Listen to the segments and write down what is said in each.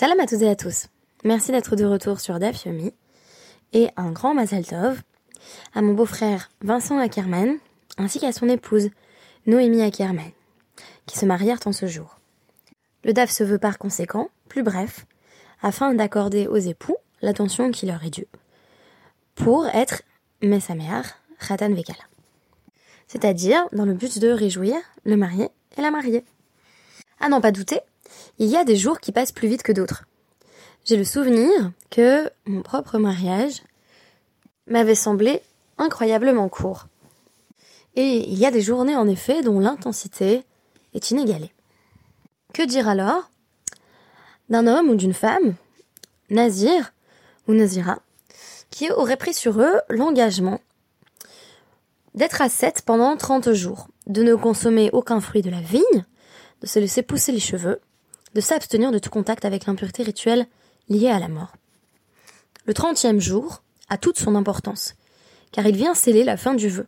Shalom à toutes et à tous. Merci d'être de retour sur Daf Yomi. Et un grand Mazal Tov à mon beau-frère Vincent Ackerman ainsi qu'à son épouse Noémie Ackerman qui se marièrent en ce jour. Le DAF se veut par conséquent plus bref afin d'accorder aux époux l'attention qui leur est due pour être Mesamear Khatan Vekala. C'est-à-dire dans le but de réjouir le marié et la mariée. À n'en pas douter, il y a des jours qui passent plus vite que d'autres. J'ai le souvenir que mon propre mariage m'avait semblé incroyablement court. Et il y a des journées en effet dont l'intensité est inégalée. Que dire alors d'un homme ou d'une femme, Nazir ou Nazira, qui aurait pris sur eux l'engagement d'être à 7 pendant 30 jours, de ne consommer aucun fruit de la vigne, de se laisser pousser les cheveux, de s'abstenir de tout contact avec l'impureté rituelle liée à la mort. Le trentième jour a toute son importance, car il vient sceller la fin du vœu.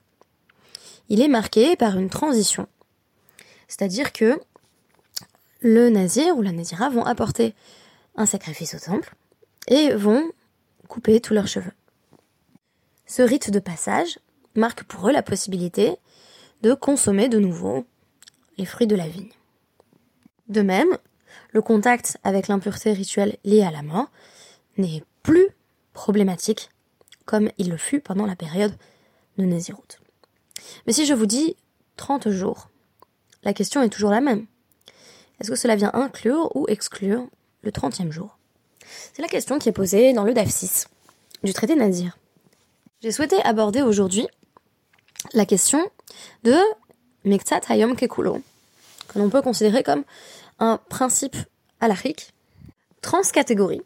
Il est marqué par une transition. C'est-à-dire que le nazir ou la nazira vont apporter un sacrifice au temple et vont couper tous leurs cheveux. Ce rite de passage marque pour eux la possibilité de consommer de nouveau les fruits de la vigne. De même, le contact avec l'impureté rituelle liée à la mort n'est plus problématique comme il le fut pendant la période de Nézirut. Mais si je vous dis 30 jours, la question est toujours la même. Est-ce que cela vient inclure ou exclure le 30e jour? C'est la question qui est posée dans le DAF 6 du traité Nazir. J'ai souhaité aborder aujourd'hui la question de Mektat Hayom Kekulo, que l'on peut considérer comme un principe halachique transcatégorie.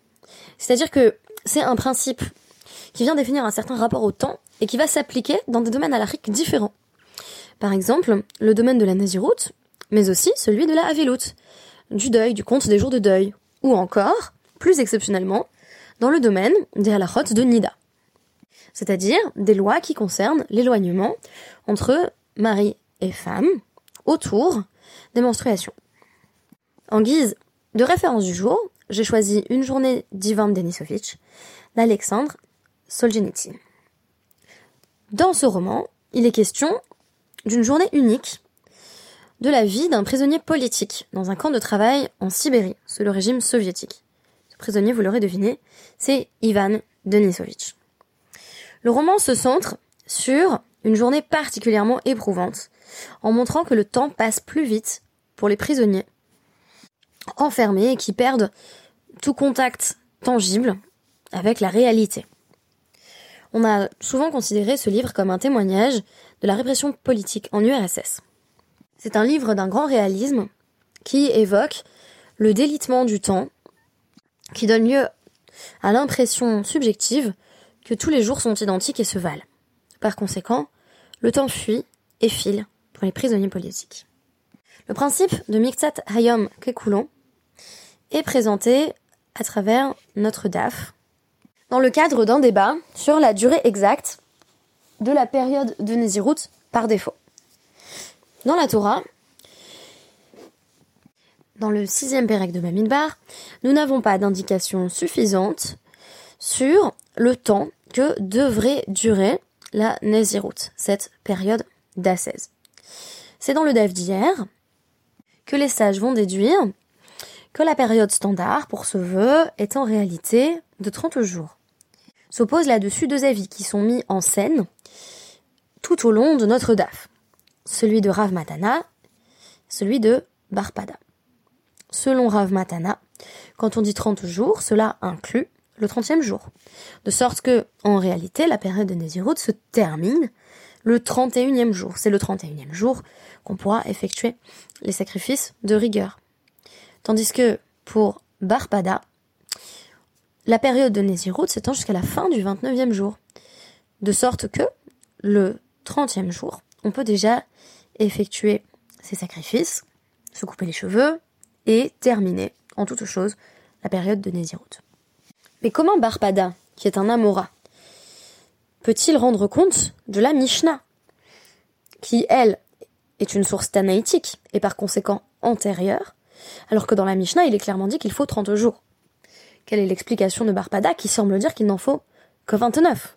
C'est-à-dire que c'est un principe qui vient définir un certain rapport au temps et qui va s'appliquer dans des domaines halachiques différents. Par exemple, le domaine de la Naziroute, mais aussi celui de la Havilut, du deuil, du compte des jours de deuil, ou encore, plus exceptionnellement, dans le domaine des halachot de Nida. C'est-à-dire des lois qui concernent l'éloignement entre mari et femme autour des menstruations. En guise de référence du jour, j'ai choisi une journée d'Ivan Denisovitch d'Alexandre Solzhenitsyn. Dans ce roman, il est question d'une journée unique de la vie d'un prisonnier politique dans un camp de travail en Sibérie sous le régime soviétique. Ce prisonnier, vous l'aurez deviné, c'est Ivan Denisovitch. Le roman se centre sur une journée particulièrement éprouvante, en montrant que le temps passe plus vite pour les prisonniers enfermés et qui perdent tout contact tangible avec la réalité. On a souvent considéré ce livre comme un témoignage de la répression politique en URSS. C'est un livre d'un grand réalisme qui évoque le délitement du temps, qui donne lieu à l'impression subjective que tous les jours sont identiques et se valent. Par conséquent, le temps fuit et file pour les prisonniers politiques. Le principe de Miktat Hayom Kekulon est présenté à travers notre DAF dans le cadre d'un débat sur la durée exacte de la période de Nézirut par défaut. Dans la Torah, dans le sixième Pérec de Bamidbar, nous n'avons pas d'indication suffisante sur le temps que devrait durer la Nézirut, cette période d'ascèse. C'est dans le DAF d'hier que les sages vont déduire que la période standard pour ce vœu est en réalité de 30 jours. S'opposent là-dessus deux avis qui sont mis en scène tout au long de notre DAF. Celui de Rav Matana, celui de Barpada. Selon Rav Matana, quand on dit 30 jours, cela inclut le 30e jour. De sorte que, en réalité, la période de Nézirut se termine le 31e jour. C'est le 31e jour qu'on pourra effectuer les sacrifices de rigueur. Tandis que pour Barpada, la période de Nézirut s'étend jusqu'à la fin du 29e jour. De sorte que le 30e jour, on peut déjà effectuer ses sacrifices, se couper les cheveux et terminer, en toute chose, la période de Nézirut. Mais comment Barpada, qui est un Amora, peut-il rendre compte de la Mishnah, qui, elle, est une source tanaïtique et par conséquent antérieure alors que dans la Mishnah, il est clairement dit qu'il faut 30 jours. quelle est l'explication de Barpada qui semble dire qu'il n'en faut que 29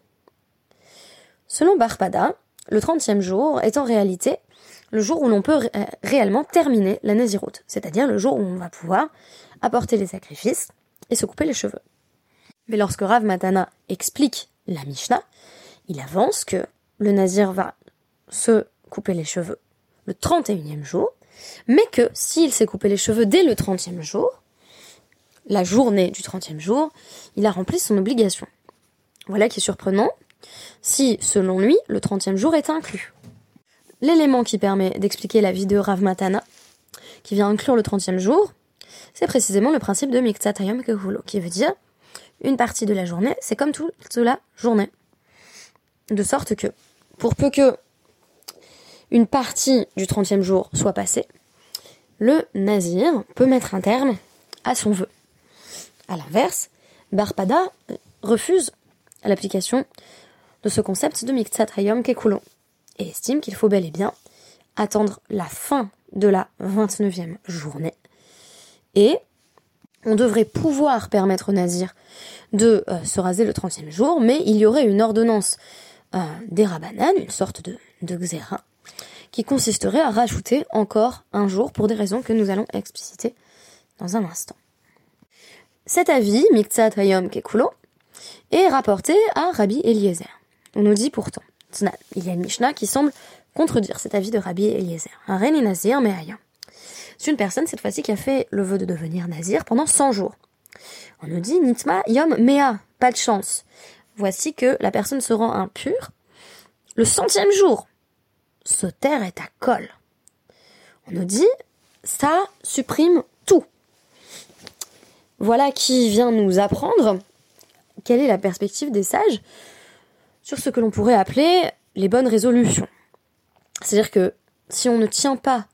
Selon Barpada, le 30e jour est en réalité le jour où l'on peut réellement terminer la Néziroute, c'est-à-dire le jour où on va pouvoir apporter les sacrifices et se couper les cheveux. Mais lorsque Rav Matana explique la Mishnah, il avance que le Nazir va se couper les cheveux le 31e jour, mais que s'il s'est coupé les cheveux dès le 30e jour, la journée du 30e jour, il a rempli son obligation. Voilà qui est surprenant, si, selon lui, le 30e jour est inclus. L'élément qui permet d'expliquer la vie de Rav Matana, qui vient inclure le 30e jour, c'est précisément le principe de Miktsatayam Kehulo, qui veut dire une partie de la journée, c'est comme toute la journée. De sorte que, pour peu que une partie du 30e jour soit passée, le nazir peut mettre un terme à son vœu. A l'inverse, Barpada refuse l'application de ce concept de Miktsat Hayom Kekulo et estime qu'il faut bel et bien attendre la fin de la 29e journée et on devrait pouvoir permettre au nazir de euh, se raser le 30e jour, mais il y aurait une ordonnance euh, des Rabbanan, une sorte de, de qui consisterait à rajouter encore un jour pour des raisons que nous allons expliciter dans un instant. Cet avis, Miktsat Hayom Kekulo, est rapporté à Rabbi Eliezer. On nous dit pourtant, il y a une Mishnah qui semble contredire cet avis de Rabbi Eliezer. Un nazir, mais ailleurs. C'est une personne, cette fois-ci, qui a fait le vœu de devenir nazir pendant 100 jours. On nous dit, Nitma Yom Mea, pas de chance. Voici que la personne se rend impure le centième jour. Ce terre est à col. On nous dit, ça supprime tout. Voilà qui vient nous apprendre quelle est la perspective des sages sur ce que l'on pourrait appeler les bonnes résolutions. C'est-à-dire que si on ne tient pas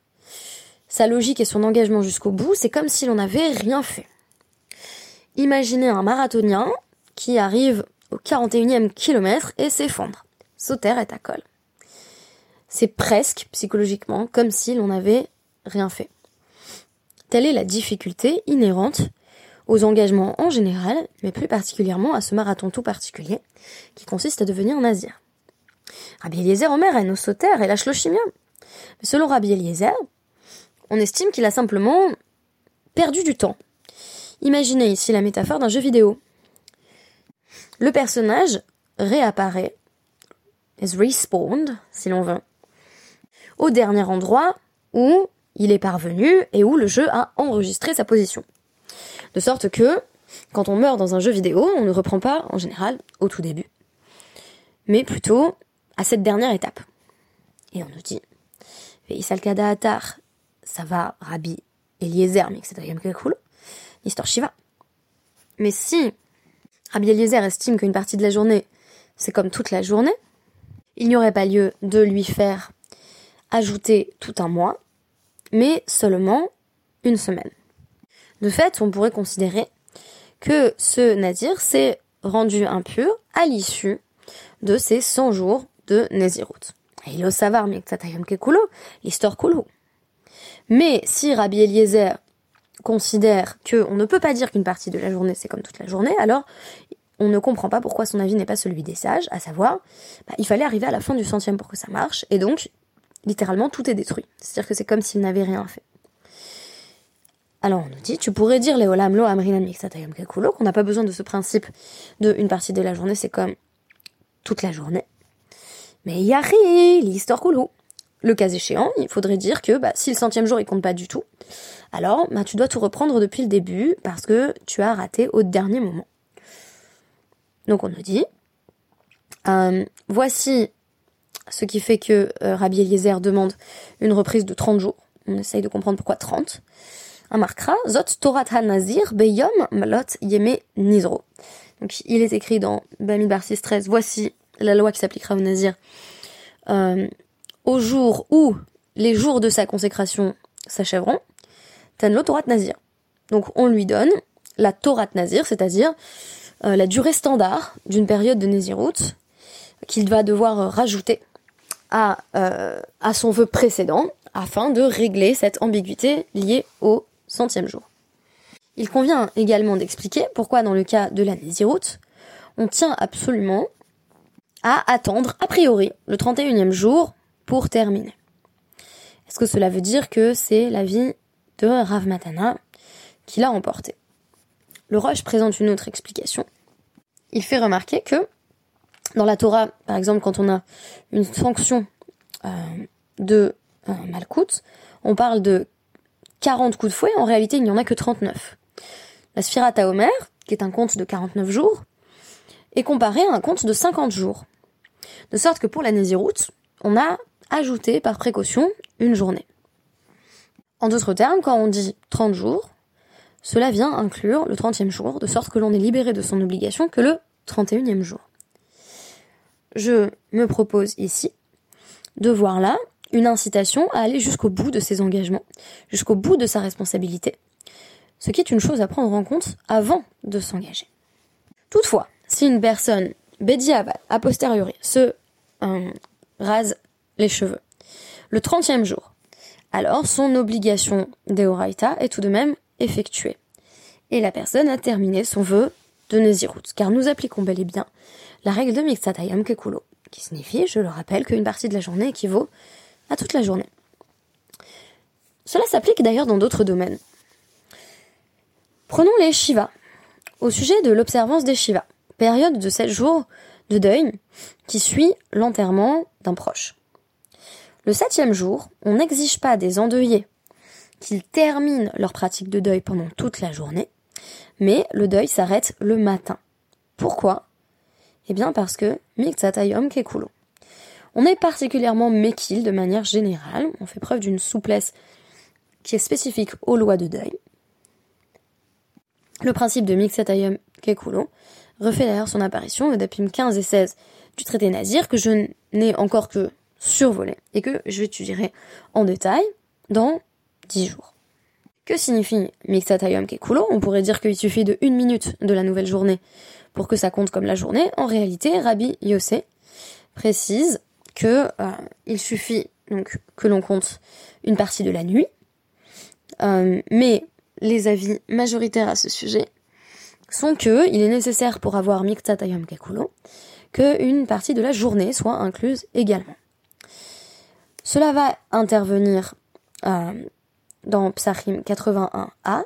sa logique et son engagement jusqu'au bout, c'est comme si l'on n'avait rien fait. Imaginez un marathonien qui arrive au 41e kilomètre et s'effondre. Sauter est à col. C'est presque, psychologiquement, comme si l'on n'avait rien fait. Telle est la difficulté inhérente aux engagements en général, mais plus particulièrement à ce marathon tout particulier, qui consiste à devenir nazir. Rabbi Eliezer Omer est sauter et lâche Mais selon Rabbi Eliezer, on estime qu'il a simplement perdu du temps. Imaginez ici la métaphore d'un jeu vidéo. Le personnage réapparaît, is respawned, si l'on veut, au dernier endroit où il est parvenu et où le jeu a enregistré sa position. De sorte que, quand on meurt dans un jeu vidéo, on ne reprend pas, en général, au tout début, mais plutôt à cette dernière étape. Et on nous dit, Veïsalkada Atar, ça va, Rabbi Eliezer, mais c'est l'histoire Shiva. Mais si Rabbi Eliezer estime qu'une partie de la journée, c'est comme toute la journée, il n'y aurait pas lieu de lui faire ajouter tout un mois, mais seulement une semaine. De fait, on pourrait considérer que ce nadir s'est rendu impur à l'issue de ces 100 jours de le savoir, mais kulo. Mais si Rabbi Eliezer considère que on ne peut pas dire qu'une partie de la journée c'est comme toute la journée, alors on ne comprend pas pourquoi son avis n'est pas celui des sages, à savoir, bah, il fallait arriver à la fin du centième pour que ça marche, et donc, littéralement, tout est détruit. C'est-à-dire que c'est comme s'il n'avait rien fait. Alors on nous dit, tu pourrais dire les olam lo amrinan kekulo, qu'on n'a pas besoin de ce principe de une partie de la journée, c'est comme toute la journée. Mais yari, l'histoire kulo. Le cas échéant, il faudrait dire que bah, si le centième jour il compte pas du tout, alors bah, tu dois tout reprendre depuis le début parce que tu as raté au dernier moment. Donc on nous dit, euh, voici ce qui fait que euh, Rabbi Eliezer demande une reprise de 30 jours. On essaye de comprendre pourquoi 30 marquera Zot Torat HaNazir Beyom Malot Yeme Nizro. Donc il est écrit dans Bamidbar 6.13, voici la loi qui s'appliquera au Nazir euh, au jour où les jours de sa consécration s'achèveront, Tanlo Torat Nazir. Donc on lui donne la Torat Nazir, c'est-à-dire euh, la durée standard d'une période de Nazirut qu'il va devoir rajouter à, euh, à son vœu précédent afin de régler cette ambiguïté liée au centième jour. Il convient également d'expliquer pourquoi dans le cas de la Nésiroute, on tient absolument à attendre a priori le 31e jour pour terminer. Est-ce que cela veut dire que c'est la vie de Rav Matana qui l'a emporté Le Roche présente une autre explication. Il fait remarquer que dans la Torah, par exemple, quand on a une sanction euh, de euh, Malkout, on parle de 40 coups de fouet, en réalité il n'y en a que 39. La Sphirata Omer, qui est un compte de 49 jours, est comparé à un compte de 50 jours. De sorte que pour la Néziroute, on a ajouté par précaution une journée. En d'autres termes, quand on dit 30 jours, cela vient inclure le 30e jour, de sorte que l'on est libéré de son obligation que le 31e jour. Je me propose ici de voir là une incitation à aller jusqu'au bout de ses engagements, jusqu'au bout de sa responsabilité, ce qui est une chose à prendre en compte avant de s'engager. Toutefois, si une personne, Bediaval, a posteriori, se euh, rase les cheveux, le 30e jour, alors son obligation d'Eoraita est tout de même effectuée. Et la personne a terminé son vœu de Nézirut, car nous appliquons bel et bien la règle de Mixatayam Kekulo, qui signifie, je le rappelle, qu'une partie de la journée équivaut à toute la journée. Cela s'applique d'ailleurs dans d'autres domaines. Prenons les Shiva. Au sujet de l'observance des Shiva, période de 7 jours de deuil qui suit l'enterrement d'un proche. Le septième jour, on n'exige pas des endeuillés qu'ils terminent leur pratique de deuil pendant toute la journée, mais le deuil s'arrête le matin. Pourquoi? Eh bien parce que Miktsatayom Kekulo. On est particulièrement méquille de manière générale, on fait preuve d'une souplesse qui est spécifique aux lois de deuil. Le principe de Mixatayom Kekulo refait d'ailleurs son apparition au DAPIM 15 et 16 du traité Nazir que je n'ai encore que survolé et que je étudierai en détail dans 10 jours. Que signifie Mixatayom Kekulo On pourrait dire qu'il suffit de une minute de la nouvelle journée pour que ça compte comme la journée. En réalité, Rabbi Yossé précise que euh, il suffit donc que l'on compte une partie de la nuit, euh, mais les avis majoritaires à ce sujet sont que il est nécessaire pour avoir Miktatayam Kekulo que une partie de la journée soit incluse également. Cela va intervenir euh, dans Psachim 81a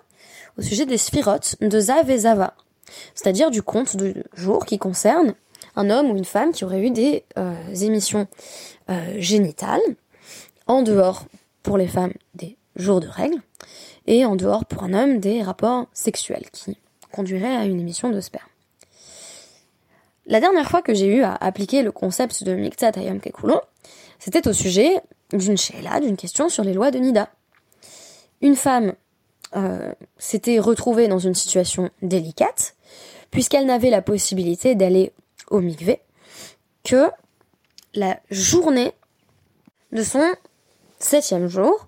au sujet des sphirotes de Zav et Zava, c'est-à-dire du compte de jour qui concerne un homme ou une femme qui aurait eu des euh, émissions euh, génitales, en dehors pour les femmes des jours de règles, et en dehors pour un homme des rapports sexuels qui conduiraient à une émission de sperme. La dernière fois que j'ai eu à appliquer le concept de Miktat Ayam Kekulo, c'était au sujet d'une sheila, d'une question sur les lois de Nida. Une femme euh, s'était retrouvée dans une situation délicate, puisqu'elle n'avait la possibilité d'aller au mikvé que la journée de son septième jour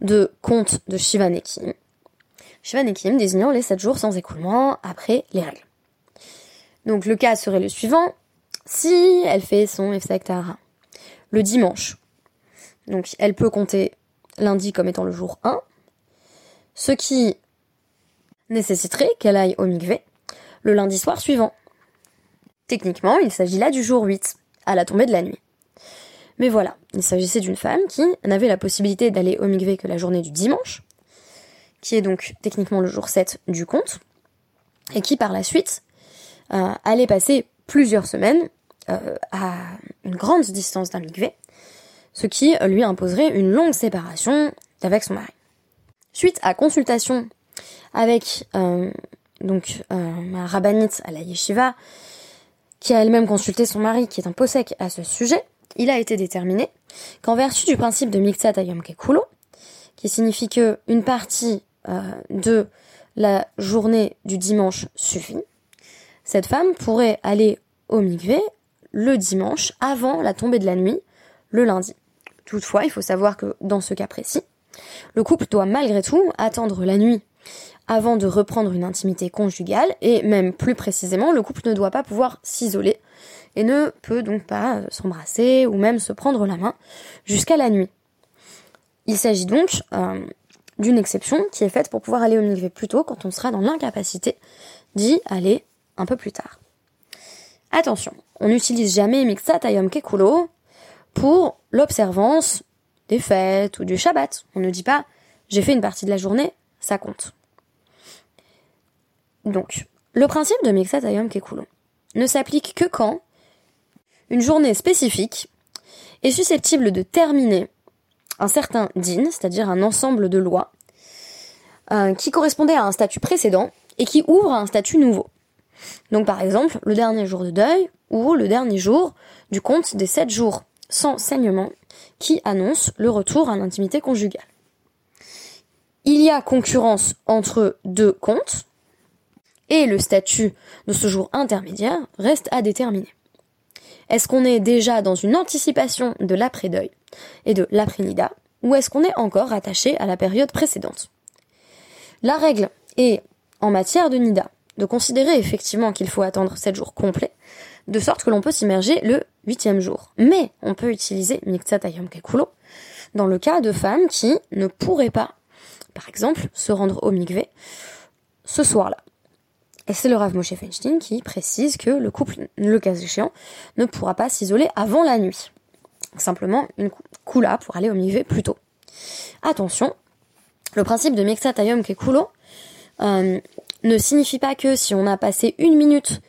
de compte de Shivanekim. Shivanekim désignant les sept jours sans écoulement après les règles. Donc le cas serait le suivant. Si elle fait son Efsaktara le dimanche, donc elle peut compter lundi comme étant le jour 1, ce qui nécessiterait qu'elle aille au mikvé le lundi soir suivant. Techniquement, il s'agit là du jour 8, à la tombée de la nuit. Mais voilà, il s'agissait d'une femme qui n'avait la possibilité d'aller au mikvé que la journée du dimanche, qui est donc techniquement le jour 7 du compte, et qui par la suite euh, allait passer plusieurs semaines euh, à une grande distance d'un mikvé, ce qui lui imposerait une longue séparation avec son mari. Suite à consultation avec euh, donc ma rabbinite à la yeshiva, qui a elle-même consulté son mari, qui est un possèque à ce sujet, il a été déterminé qu'en vertu du principe de Miktsat Ayom Kekulo, qui signifie que une partie euh, de la journée du dimanche suffit, cette femme pourrait aller au mikvé le dimanche avant la tombée de la nuit, le lundi. Toutefois, il faut savoir que dans ce cas précis, le couple doit malgré tout attendre la nuit avant de reprendre une intimité conjugale, et même plus précisément, le couple ne doit pas pouvoir s'isoler, et ne peut donc pas euh, s'embrasser ou même se prendre la main jusqu'à la nuit. Il s'agit donc euh, d'une exception qui est faite pour pouvoir aller au mikvé plus tôt quand on sera dans l'incapacité d'y aller un peu plus tard. Attention, on n'utilise jamais Mixat Ayom Kekulo pour l'observance des fêtes ou du Shabbat. On ne dit pas j'ai fait une partie de la journée, ça compte. Donc, le principe de Mixat Ayom Kekulo ne s'applique que quand une journée spécifique est susceptible de terminer un certain din, c'est-à-dire un ensemble de lois, euh, qui correspondait à un statut précédent et qui ouvre à un statut nouveau. Donc par exemple, le dernier jour de deuil ou le dernier jour du compte des sept jours sans saignement qui annonce le retour à l'intimité conjugale. Il y a concurrence entre deux comptes et le statut de ce jour intermédiaire reste à déterminer. Est-ce qu'on est déjà dans une anticipation de l'après-deuil et de l'après-nida, ou est-ce qu'on est encore attaché à la période précédente? La règle est, en matière de nida, de considérer effectivement qu'il faut attendre 7 jours complets, de sorte que l'on peut s'immerger le huitième jour. Mais on peut utiliser Miktsat Ayom Kekulo dans le cas de femmes qui ne pourraient pas, par exemple, se rendre au mikvé ce soir-là. Et c'est le Rav Moshe Feinstein qui précise que le couple, le cas échéant, ne pourra pas s'isoler avant la nuit. Simplement une kula pour aller au mikvé plus tôt. Attention, le principe de Mixat Ayom Kekulo euh, ne signifie pas que si on a passé une minute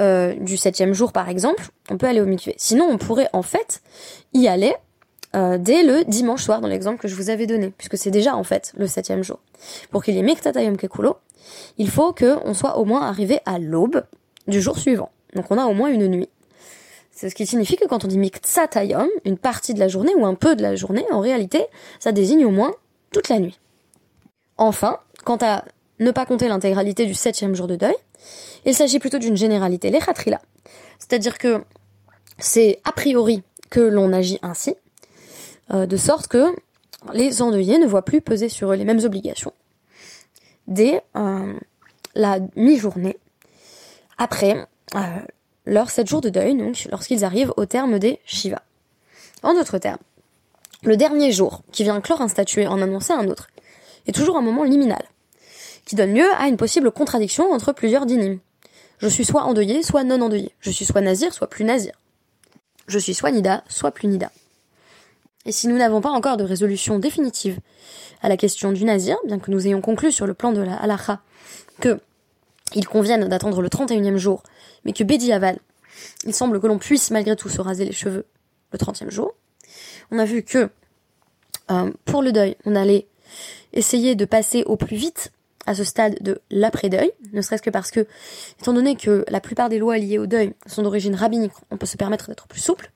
euh, du septième jour par exemple, on peut aller au mikvé. Sinon, on pourrait en fait y aller euh, dès le dimanche soir dans l'exemple que je vous avais donné, puisque c'est déjà en fait le septième jour. Pour qu'il y ait Mixat Ayom Kekulo, il faut qu'on soit au moins arrivé à l'aube du jour suivant. Donc on a au moins une nuit. C'est ce qui signifie que quand on dit miktsatayom, une partie de la journée ou un peu de la journée, en réalité, ça désigne au moins toute la nuit. Enfin, quant à ne pas compter l'intégralité du septième jour de deuil, il s'agit plutôt d'une généralité, les khatrila. C'est-à-dire que c'est a priori que l'on agit ainsi, euh, de sorte que les endeuillés ne voient plus peser sur eux les mêmes obligations dès euh, la mi-journée, après euh, leurs sept jours de deuil, donc lorsqu'ils arrivent au terme des Shiva. En d'autres termes, le dernier jour qui vient clore un statué en annoncer un autre est toujours un moment liminal, qui donne lieu à une possible contradiction entre plusieurs dynimes. Je suis soit endeuillé, soit non endeuillé. Je suis soit nazir, soit plus nazir. Je suis soit nida, soit plus nida. Et si nous n'avons pas encore de résolution définitive à la question du nazir, bien que nous ayons conclu sur le plan de la halakha que il convienne d'attendre le 31e jour, mais que Bédi aval, il semble que l'on puisse malgré tout se raser les cheveux le 30e jour. On a vu que euh, pour le deuil, on allait essayer de passer au plus vite à ce stade de l'après-deuil, ne serait-ce que parce que, étant donné que la plupart des lois liées au deuil sont d'origine rabbinique, on peut se permettre d'être plus souple.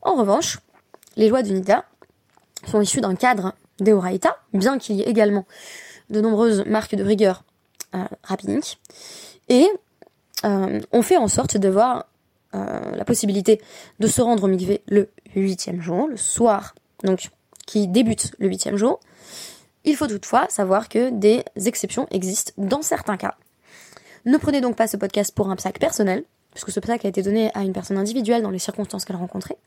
En revanche, les lois du Nida sont issues d'un cadre d'Eoraita, bien qu'il y ait également de nombreuses marques de rigueur euh, rabbiniques, et euh, on fait en sorte d'avoir euh, la possibilité de se rendre au mikvé le huitième jour, le soir, donc qui débute le huitième jour. Il faut toutefois savoir que des exceptions existent dans certains cas. Ne prenez donc pas ce podcast pour un sac personnel, puisque ce psaque a été donné à une personne individuelle dans les circonstances qu'elle rencontrait.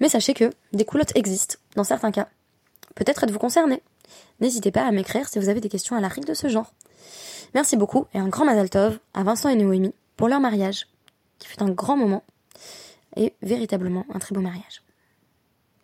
Mais sachez que des coulottes existent, dans certains cas. Peut-être êtes-vous concerné. N'hésitez pas à m'écrire si vous avez des questions à la règle de ce genre. Merci beaucoup et un grand Mazal Tov à Vincent et Noémie pour leur mariage, qui fut un grand moment et véritablement un très beau mariage.